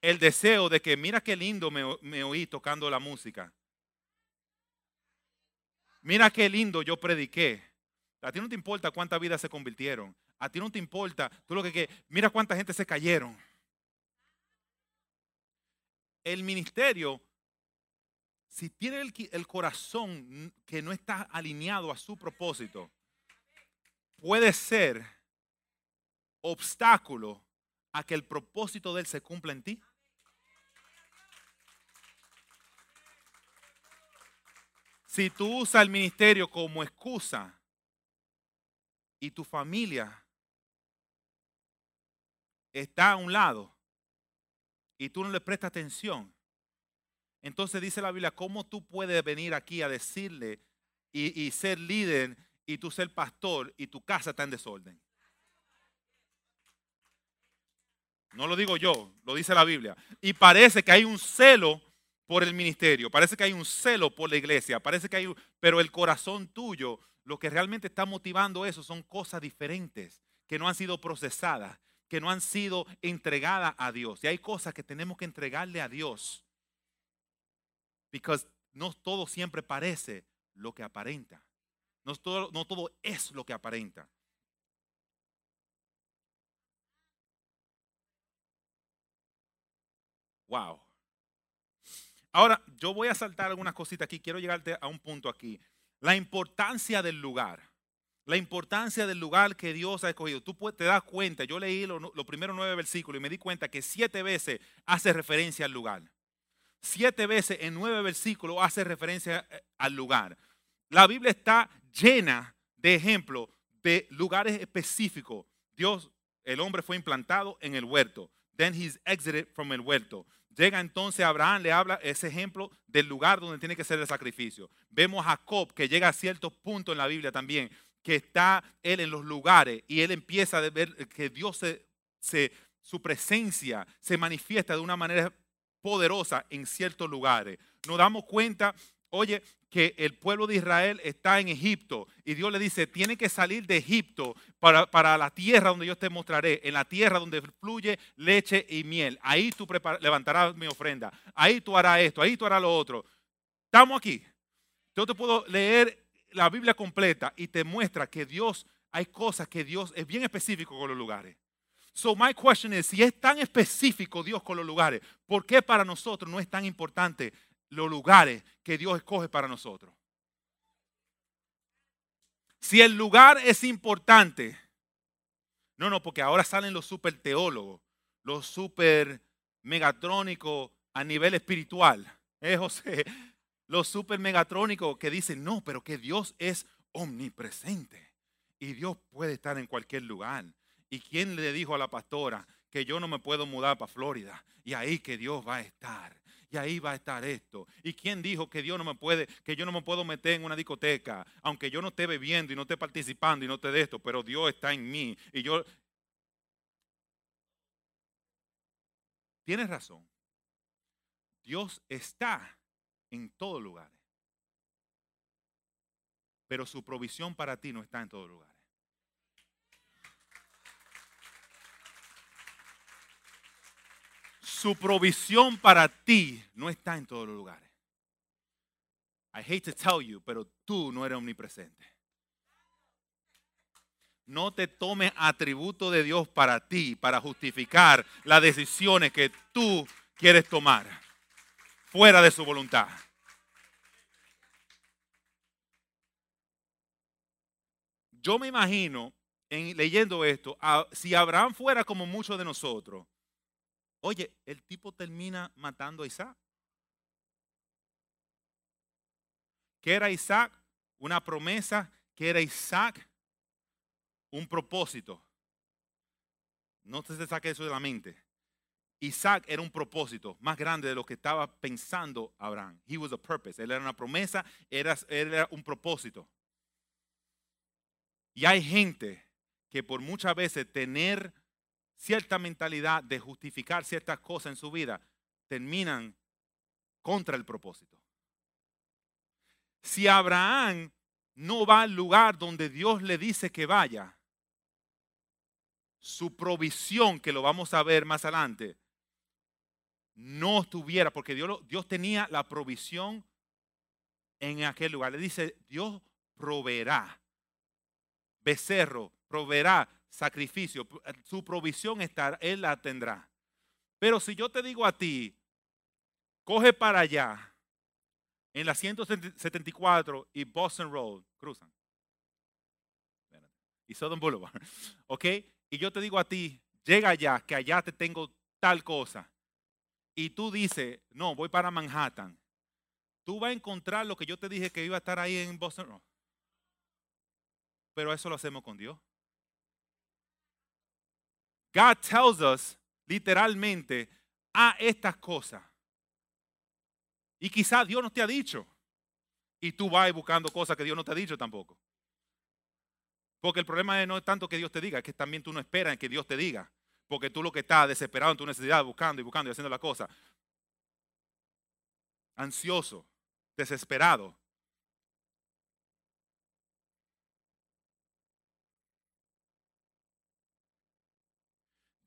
el deseo de que mira qué lindo me, oí tocando la música. Mira qué lindo yo prediqué. A ti no te importa cuántas vidas se convirtieron. A ti no te importa. Tú lo que mira cuánta gente se cayeron. El ministerio, si tiene el, el corazón que no está alineado a su propósito, puede ser obstáculo a que el propósito de él se cumpla en ti. Si tú usas el ministerio como excusa y tu familia está a un lado y tú no le prestas atención, entonces dice la Biblia, ¿cómo tú puedes venir aquí a decirle y, ser líder y tú ser pastor y tu casa está en desorden. No lo digo yo, lo dice la Biblia. Y parece que hay un celo por el ministerio, parece que hay un celo por la iglesia, parece que hay, pero el corazón tuyo, lo que realmente está motivando eso son cosas diferentes que no han sido procesadas, que no han sido entregadas a Dios. Y hay cosas que tenemos que entregarle a Dios. Porque no todo siempre parece lo que aparenta. No todo, no todo es lo que aparenta. Wow. Ahora, yo voy a saltar algunas cositas aquí. Quiero llegarte a un punto aquí. La importancia del lugar. La importancia del lugar que Dios ha escogido. Tú te das cuenta, yo leí lo- los primeros nueve versículos y me di cuenta que siete veces hace referencia al lugar. Siete veces en nueve versículos hace referencia eh, al lugar. La Biblia está llena de ejemplos de lugares específicos. Dios, el hombre fue implantado en el huerto. Then he's exited from el huerto. Llega entonces Abraham, le habla ese ejemplo del lugar donde tiene que ser el sacrificio. Vemos a Jacob que llega a ciertos puntos en la Biblia también, que está él en los lugares y él empieza a ver que Dios se, su presencia se manifiesta de una manera poderosa en ciertos lugares. Nos damos cuenta, oye, que el pueblo de Israel está en Egipto y Dios le dice, tiene que salir de Egipto para, para la tierra donde yo te mostraré, en la tierra donde fluye leche y miel. Ahí tú prepara- levantarás mi ofrenda, ahí tú harás esto, ahí tú harás lo otro. Estamos aquí. Yo te puedo leer la Biblia completa y te muestra que Dios, hay cosas que Dios es bien específico con los lugares. So my question is, si es tan específico Dios con los lugares, ¿por qué para nosotros no es tan importante los lugares que Dios escoge para nosotros? Si el lugar es importante, no, no, porque ahora salen los super teólogos, los super megatrónicos a nivel espiritual. ¿Eh, José? Los super megatrónicos que dicen, no, pero que Dios es omnipresente y Dios puede estar en cualquier lugar. ¿Y quién le dijo a la pastora que yo no me puedo mudar para Florida? Y ahí que Dios va a estar. Y ahí va a estar esto. ¿Y quién dijo que Dios no me puede, que yo no me puedo meter en una discoteca, aunque yo no esté bebiendo y no esté participando y no esté de esto, pero Dios está en mí y yo Tienes razón. Dios está en todos lugares. Pero su provisión para ti no está en todos lugares. Su provisión para ti no está en todos los lugares. I hate to tell you, pero tú no eres omnipresente. No te tomes atributo de Dios para ti, para justificar las decisiones que tú quieres tomar fuera de su voluntad. Yo me imagino, en, leyendo esto, si Abraham fuera como muchos de nosotros, oye, el tipo termina matando a Isaac. ¿Qué era Isaac? Una promesa. ¿Qué era Isaac? Un propósito. No te saque eso de la mente. Isaac era un propósito más grande de lo que estaba pensando Abraham. Él era una promesa, era, era un propósito. Y hay gente que por muchas veces tener cierta mentalidad de justificar ciertas cosas en su vida, terminan contra el propósito. Si Abraham no va al lugar donde Dios le dice que vaya, su provisión, que lo vamos a ver más adelante, no estuviera, porque Dios, tenía la provisión en aquel lugar. Le dice, Dios proveerá becerro, proveerá sacrificio, su provisión estará, Él la tendrá. Pero si yo te digo a ti, coge para allá, en la 174 y Boston Road, cruzan. Y Southern Boulevard, ¿ok? Y yo te digo a ti, llega allá, que allá te tengo tal cosa. Y tú dices, no, voy para Manhattan. Tú vas a encontrar lo que yo te dije que iba a estar ahí en Boston. Pero eso lo hacemos con Dios. God tells us literalmente a estas cosas. Y quizás Dios no te ha dicho. y tú vas buscando cosas que Dios no te ha dicho tampoco. Porque el problema no es tanto que Dios te diga, es que también tú no esperas que Dios te diga. Porque tú lo que estás desesperado en tu necesidad, buscando y buscando y haciendo la cosa. Ansioso, desesperado.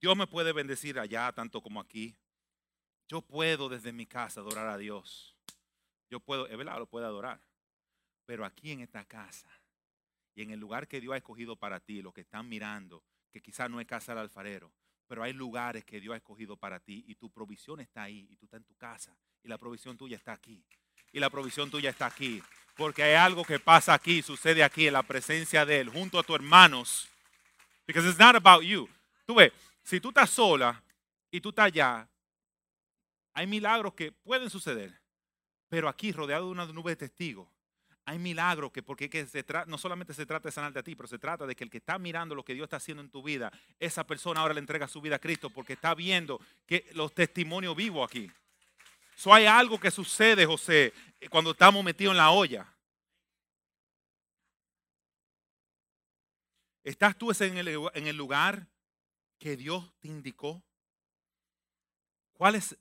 Dios me puede bendecir allá tanto como aquí. Yo puedo desde mi casa adorar a Dios. Yo puedo, es verdad, lo puedo adorar. Pero aquí en esta casa y en el lugar que Dios ha escogido para ti, los que están mirando, que quizás no es casa del alfarero, pero hay lugares que Dios ha escogido para ti y tu provisión está ahí y tú estás en tu casa y la provisión tuya está aquí. Y la provisión tuya está aquí. Porque hay algo que pasa aquí, sucede aquí en la presencia de Él, junto a tus hermanos. Because it's not about you. Tú ves, si tú estás sola y tú estás allá, hay milagros que pueden suceder. Pero aquí, rodeado de una nube de testigos, hay milagros que, porque que no solamente se trata de sanarte a ti, pero se trata de que el que está mirando lo que Dios está haciendo en tu vida, esa persona ahora le entrega su vida a Cristo porque está viendo que los testimonios vivos aquí. So hay algo que sucede, José, cuando estamos metidos en la olla. ¿Estás tú en el, en el lugar que Dios te indicó? ¿Cuáles,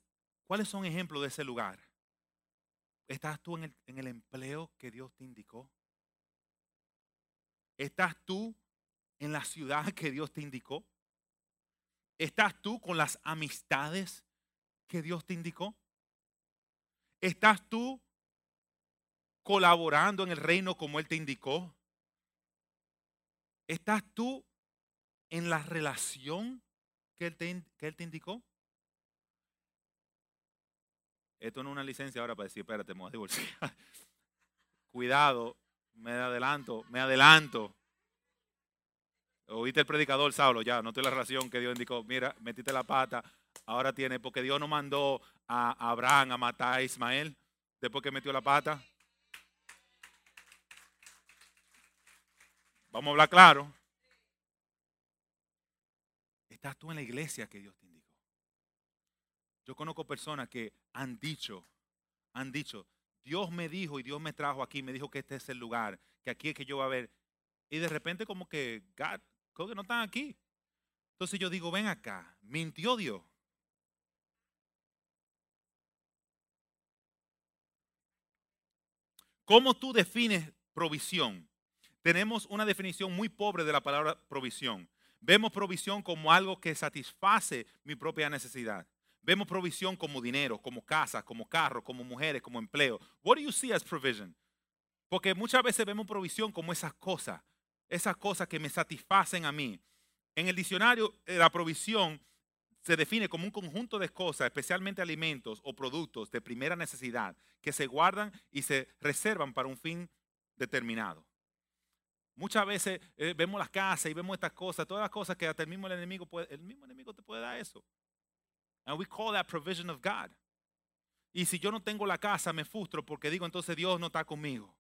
¿Cuáles son ejemplos de ese lugar? ¿Estás tú en el, empleo que Dios te indicó? ¿Estás tú en la ciudad que Dios te indicó? ¿Estás tú con las amistades que Dios te indicó? ¿Estás tú colaborando en el reino como Él te indicó? ¿Estás tú en la relación que Él te, que él te indicó? Esto no es una licencia ahora para decir, espérate, me voy a divorciar. Cuidado, me adelanto, me adelanto. Oíste el predicador, Saulo, ya, no la relación que Dios indicó. Mira, metiste la pata, ahora tiene, porque Dios no mandó a Abraham a matar a Ismael después que metió la pata. Vamos a hablar claro. Estás tú en la iglesia que Dios te. Yo conozco personas que han dicho, han dicho, Dios me dijo y Dios me trajo aquí, me dijo que este es el lugar, que aquí es que yo voy a ver. Y de repente como que, God, creo que no están aquí. Entonces yo digo, ven acá, mintió Dios. ¿Cómo tú defines provisión? Tenemos una definición muy pobre de la palabra provisión. Vemos provisión como algo que satisface mi propia necesidad. Vemos provisión como dinero, como casa, como carro, como mujeres, como empleo. What do you see as provision? Porque muchas veces vemos provisión como esas cosas, esas cosas que me satisfacen a mí. En el diccionario, eh, la provisión se define como un conjunto de cosas, especialmente alimentos o productos de primera necesidad, que se guardan y se reservan para un fin determinado. Muchas veces eh, vemos las casas y vemos estas cosas, todas las cosas que hasta el mismo enemigo puede, el mismo enemigo te puede dar eso. And we call that provision of God. Y si yo no tengo la casa, me frustro porque digo, entonces Dios no está conmigo.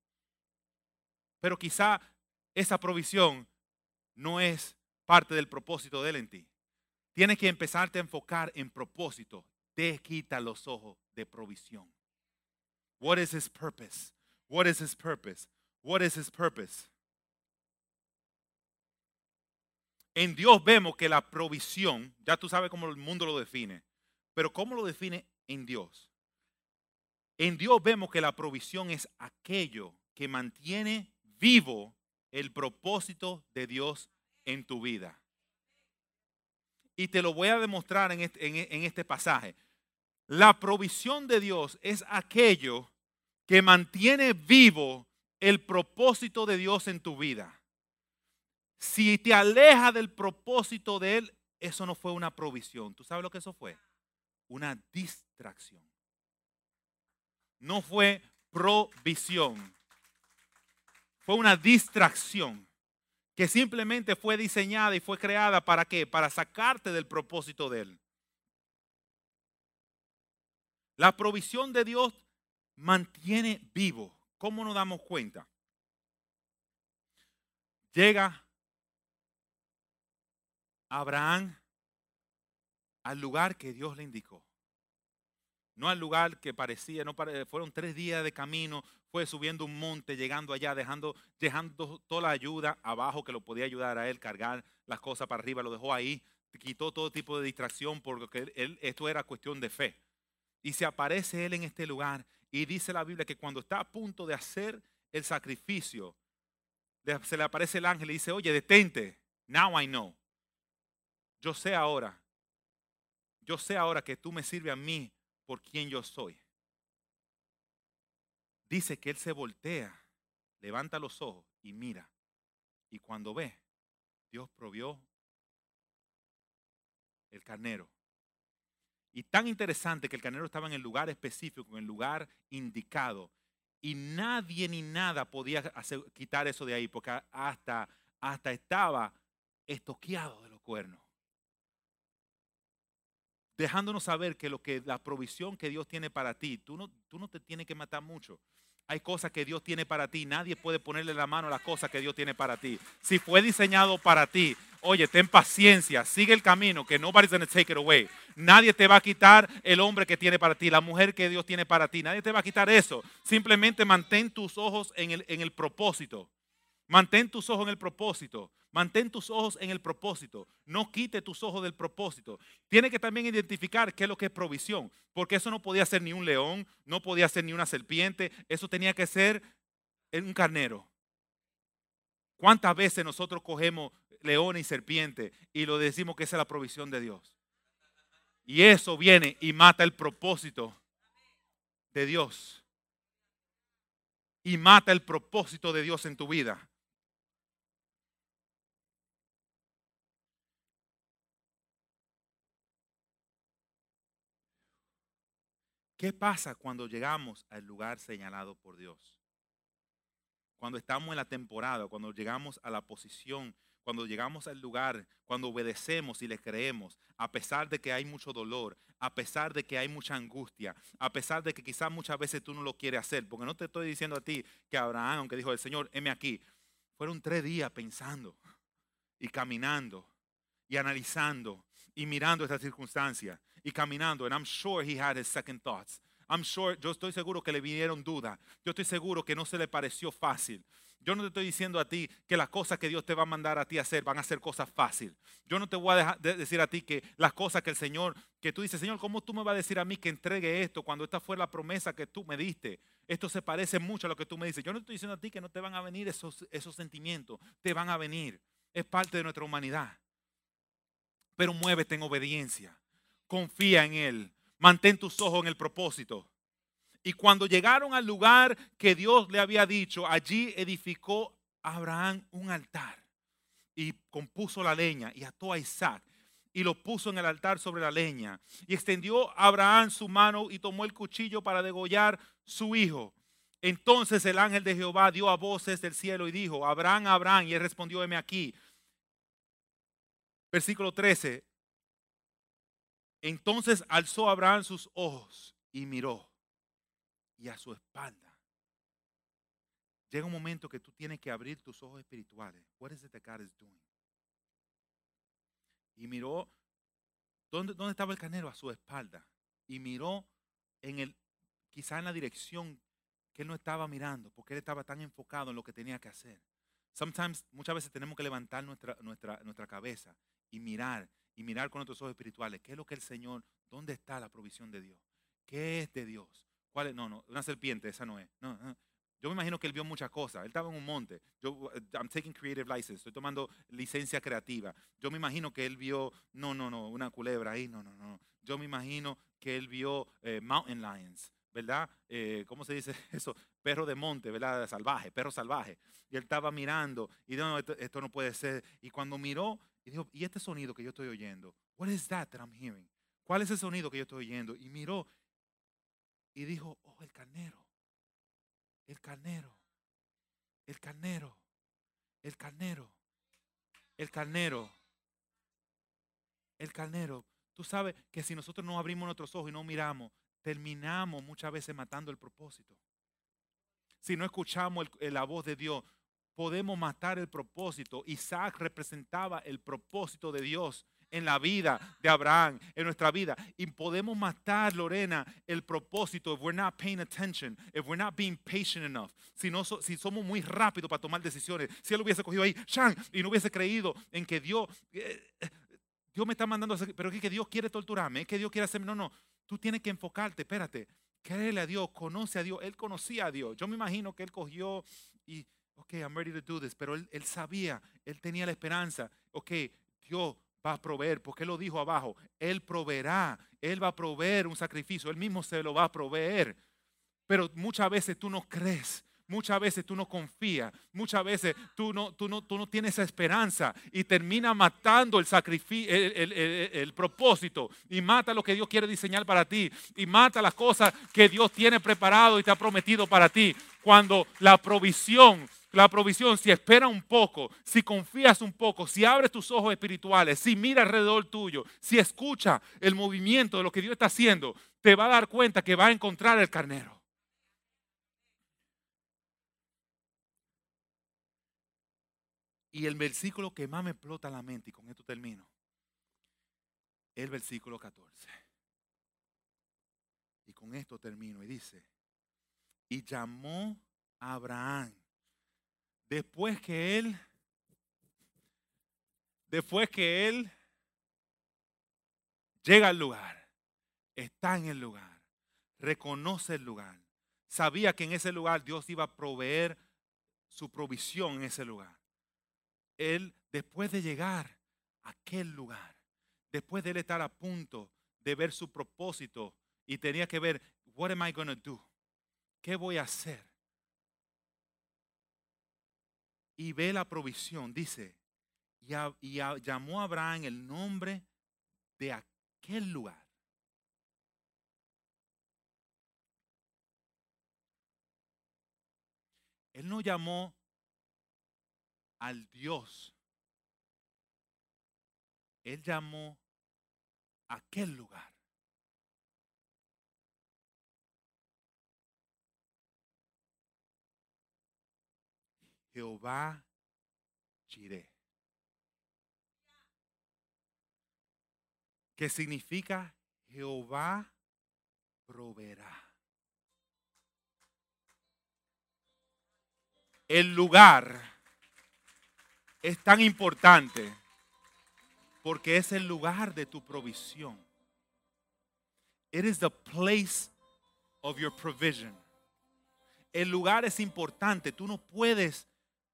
Pero quizá esa provisión no es parte del propósito de Él en ti. Tienes que empezarte a enfocar en propósito. Te quita los ojos de provisión. What is his purpose? What is his purpose? What is his purpose? En Dios vemos que la provisión, ya tú sabes cómo el mundo lo define, pero ¿cómo lo define en Dios? En Dios vemos que la provisión es aquello que mantiene vivo el propósito de Dios en tu vida. Y te lo voy a demostrar en este, en este, pasaje. La provisión de Dios es aquello que mantiene vivo el propósito de Dios en tu vida. Si te aleja del propósito de Él, eso no fue una provisión. ¿Tú sabes lo que eso fue? Una distracción. No fue provisión. Fue una distracción que simplemente fue diseñada y fue creada para qué? Para sacarte del propósito de Él. La provisión de Dios mantiene vivo. ¿Cómo nos damos cuenta? Llega Abraham al lugar que Dios le indicó. no al lugar que parecía, no fueron tres días de camino, fue subiendo un monte, llegando allá, dejando, dejando toda la ayuda abajo que lo podía ayudar a él, cargar las cosas para arriba, lo dejó ahí, quitó todo tipo de distracción porque él, esto era cuestión de fe. Y se aparece él en este lugar y dice la Biblia que cuando está a punto de hacer el sacrificio, se le aparece el ángel y dice, oye, detente, now I know. Yo sé ahora, yo sé ahora que tú me sirves a mí por quien yo soy. Dice que él se voltea, levanta los ojos y mira. Y cuando ve, Dios provió el carnero. Y tan interesante que el carnero estaba en el lugar específico, en el lugar indicado. Y nadie ni nada podía quitar eso de ahí, porque hasta, hasta estaba estoqueado de los cuernos dejándonos saber que lo que la provisión que Dios tiene para ti, tú no, tú no te tienes que matar mucho. Hay cosas que Dios tiene para ti. Nadie puede ponerle la mano a las cosas que Dios tiene para ti. Si fue diseñado para ti, oye, ten paciencia, sigue el camino, que nobody's gonna take it away. Nadie te va a quitar el hombre que tiene para ti, la mujer que Dios tiene para ti. Nadie te va a quitar eso. Simplemente mantén tus ojos en el, en el propósito. Mantén tus ojos en el propósito. Mantén tus ojos en el propósito. No quite tus ojos del propósito. Tiene que también identificar qué es lo que es provisión. Porque eso no podía ser ni un león, no podía ser ni una serpiente. Eso tenía que ser un carnero. ¿Cuántas veces nosotros cogemos leones y serpientes y lo decimos que esa es la provisión de Dios? Y eso viene y mata el propósito de Dios. Y mata el propósito de Dios en tu vida. ¿Qué pasa cuando llegamos al lugar señalado por Dios? Cuando estamos en la temporada, cuando llegamos a la posición, cuando llegamos al lugar, cuando obedecemos y le creemos, a pesar de que hay mucho dolor, a pesar de que hay mucha angustia, a pesar de que quizás muchas veces tú no lo quieres hacer, porque no te estoy diciendo a ti que Abraham, aunque dijo el Señor, heme aquí, fueron tres días pensando y caminando y analizando y mirando esta circunstancia y caminando. And I'm sure he had his second thoughts. I'm sure, yo estoy seguro que le vinieron dudas. Yo estoy seguro que no se le pareció fácil. Yo no te estoy diciendo a ti que las cosas que Dios te va a mandar a ti a hacer van a ser cosas fáciles. Yo no te voy a dejar de decir a ti que las cosas que el Señor, que tú dices, Señor, ¿cómo tú me vas a decir a mí que entregue esto cuando esta fue la promesa que tú me diste? Esto se parece mucho a lo que tú me dices. Yo no estoy diciendo a ti que no te van a venir esos, esos sentimientos. Te van a venir. Es parte de nuestra humanidad pero muévete en obediencia. Confía en Él. Mantén tus ojos en el propósito. Y cuando llegaron al lugar que Dios le había dicho, allí edificó Abraham un altar y compuso la leña y ató a Isaac y lo puso en el altar sobre la leña. Y extendió Abraham su mano y tomó el cuchillo para degollar su hijo. Entonces el ángel de Jehová dio a voces del cielo y dijo, Abraham, Abraham, y él respondió, heme aquí. Versículo 13. Entonces alzó Abraham sus ojos y miró. Y a su espalda. Llega un momento que tú tienes que abrir tus ojos espirituales. What is it that God is doing? Y miró, ¿dónde, ¿dónde estaba el carnero? A su espalda. Y miró en el, quizá en la dirección que él no estaba mirando, porque él estaba tan enfocado en lo que tenía que hacer. Sometimes, muchas veces tenemos que levantar nuestra, nuestra, nuestra cabeza y mirar, y mirar con nuestros ojos espirituales. ¿Qué es lo que el Señor, dónde está la provisión de Dios? ¿Qué es de Dios? ¿Cuál es? No, no, una serpiente, esa no es. Yo me imagino que él vio muchas cosas. Él estaba en un monte. Yo, I'm taking creative license. Estoy tomando licencia creativa. Yo me imagino que él vio, no, no, no, una culebra ahí. No, no, no. Yo me imagino que él vio eh, mountain lions. ¿verdad? Eh, ¿Cómo se dice eso? Perro de monte, ¿verdad? Salvaje, perro salvaje. Y él estaba mirando y no, esto, no puede ser. Y cuando miró, y dijo, ¿y este sonido que yo estoy oyendo? What is that that I'm hearing? ¿Cuál es el sonido que yo estoy oyendo? Y miró y dijo, oh, el carnero, el carnero, el carnero, el carnero, el carnero, el carnero. Tú sabes que si nosotros no abrimos nuestros ojos y no miramos, terminamos muchas veces matando el propósito. Si no escuchamos la voz de Dios, podemos matar el propósito. Isaac representaba el propósito de Dios en la vida de Abraham, en nuestra vida. Y podemos matar, Lorena, el propósito if we're not paying attention, if we're not being patient enough. Si, no, si somos muy rápidos para tomar decisiones. Si él hubiese cogido ahí, Shan, y no hubiese creído en que Dios, eh, Dios me está mandando, pero es que Dios quiere torturarme, es que Dios quiere hacerme. No, no, tú tienes que enfocarte, espérate, créele a Dios, conoce a Dios. Él conocía a Dios. Yo me imagino que él cogió y, ok, I'm ready to do this, pero él, él sabía, él tenía la esperanza, ok, Dios va a proveer, porque Él lo dijo abajo, Él proveerá, Él va a proveer un sacrificio, Él mismo se lo va a proveer. Pero muchas veces tú no crees, muchas veces tú no confías, muchas veces tú no, tú no, tú no tienes esa esperanza y termina matando el sacrificio, el, el, propósito y mata lo que Dios quiere diseñar para ti y mata las cosas que Dios tiene preparado y te ha prometido para ti. Cuando la provisión la provisión, si espera un poco, si confías un poco, si abres tus ojos espirituales, si mira alrededor tuyo, si escucha el movimiento de lo que Dios está haciendo, te va a dar cuenta que va a encontrar el carnero. Y el versículo que más me explota la mente, y con esto termino, el versículo 14. Y con esto termino. Y dice, y llamó a Abraham después que él, después que él llega al lugar, está en el lugar, reconoce el lugar, sabía que en ese lugar Dios iba a proveer su provisión en ese lugar. Él, después de llegar a aquel lugar, después de él estar a punto de ver su propósito y tenía que ver, what am I going to do? ¿Qué voy a hacer? Y ve la provisión. Dice, y, llamó a Abraham el nombre de aquel lugar. Él no llamó al Dios. Él llamó aquel lugar. Jehová Jireh. Que significa Jehová proveerá. El lugar es tan importante porque es el lugar de tu provisión. It is the place of your provision. El lugar es importante. Tú no puedes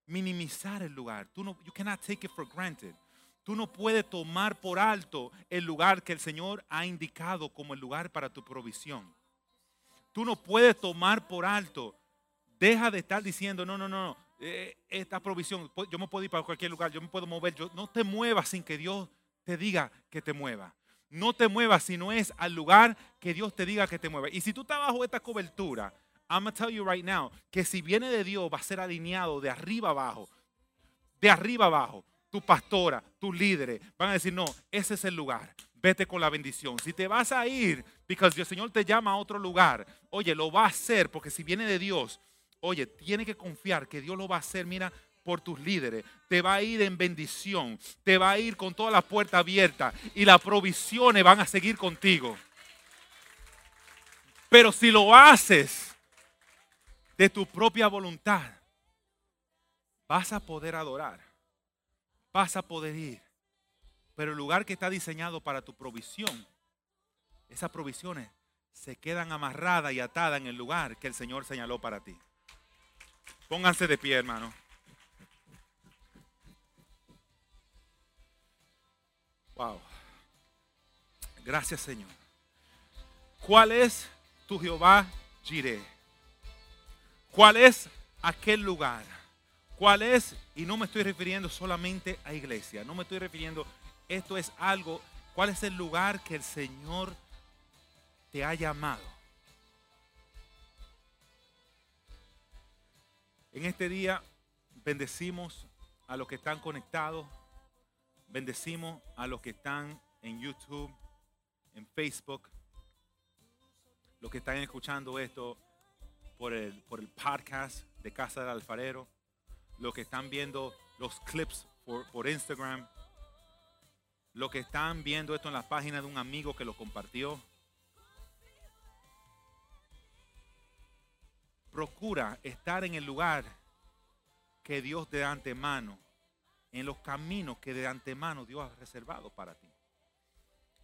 minimizar el lugar. Tú no, you cannot take it for granted. Tú no puedes tomar por alto el lugar que el Señor ha indicado como el lugar para tu provisión. Tú no puedes tomar por alto. Deja de estar diciendo, no, no, no, eh, esta provisión, yo me puedo ir para cualquier lugar, yo me puedo mover. Yo, no te muevas sin que Dios te diga que te mueva. No te muevas si no es al lugar que Dios te diga que te mueva. Y si tú estás bajo esta cobertura, I'm going to tell you right now que si viene de Dios va a ser alineado de arriba abajo. De arriba abajo. Tu pastora, tus líderes van a decir, no, ese es el lugar. Vete con la bendición. Si te vas a ir, porque el Señor te llama a otro lugar, oye, lo va a hacer, porque si viene de Dios, oye, tiene que confiar que Dios lo va a hacer, mira, por tus líderes. Te va a ir en bendición. Te va a ir con toda la puerta abierta. Y las provisiones van a seguir contigo. Pero si lo haces de tu propia voluntad, vas a poder adorar, vas a poder ir. Pero el lugar que está diseñado para tu provisión, esas provisiones se quedan amarradas y atadas en el lugar que el Señor señaló para ti. Pónganse de pie, hermano. Wow. Gracias, Señor. ¿Cuál es tu Jehová Jireh? ¿Cuál es aquel lugar? ¿Cuál es? Y no me estoy refiriendo solamente a iglesia, no me estoy refiriendo, esto es algo, ¿cuál es el lugar que el Señor te ha llamado? En este día bendecimos a los que están conectados, bendecimos a los que están en YouTube, en Facebook, los que están escuchando esto por el, podcast de Casa del Alfarero, los que están viendo los clips por, por Instagram. Lo que están viendo esto en la página de un amigo que lo compartió. Procura estar en el lugar que Dios de antemano, en los caminos que de antemano Dios ha reservado para ti.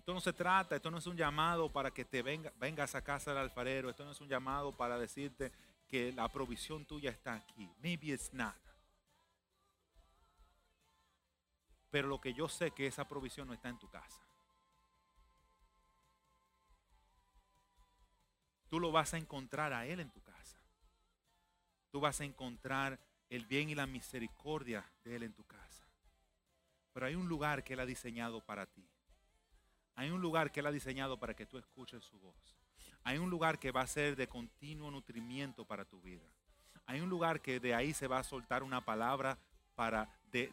Esto no se trata, esto no es un llamado para que te venga, vengas a casa del alfarero, esto no es un llamado para decirte que la provisión tuya está aquí. Maybe it's not. Pero lo que yo sé que esa provisión no está en tu casa. Tú lo vas a encontrar a Él en tu casa. Tú vas a encontrar el bien y la misericordia de Él en tu casa. Pero hay un lugar que Él ha diseñado para ti. Hay un lugar que Él ha diseñado para que tú escuches su voz. Hay un lugar que va a ser de continuo nutrimiento para tu vida. Hay un lugar que de ahí se va a soltar una palabra para, de,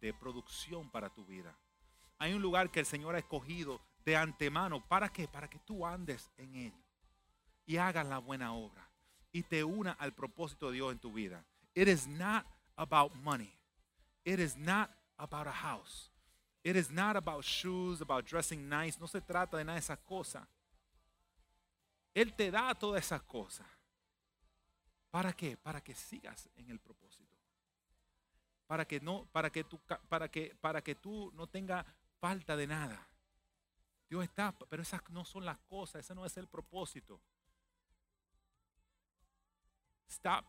de producción para tu vida. Hay un lugar que el Señor ha escogido de antemano. ¿Para qué? Para que tú andes en Él y hagas la buena obra y te una al propósito de Dios en tu vida. It is not about money. It is not about a house. It is not about shoes, about dressing nice. No se trata de nada de esas cosas. Él te da todas esas cosas. ¿Para qué? Para que sigas en el propósito. Para que no, para que tú, para que, para que tú no tengas falta de nada. Dios está, pero esas no son las cosas, ese no es el propósito. Stop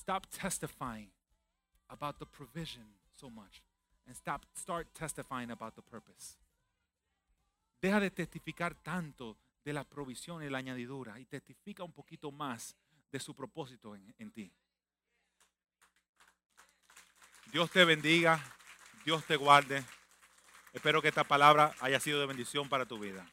Stop testifying about the provision so much start testifying about the purpose. Deja de testificar tanto de la provisión y la añadidura y testifica un poquito más de su propósito en, en ti. Dios te bendiga, Dios te guarde. Espero que esta palabra haya sido de bendición para tu vida.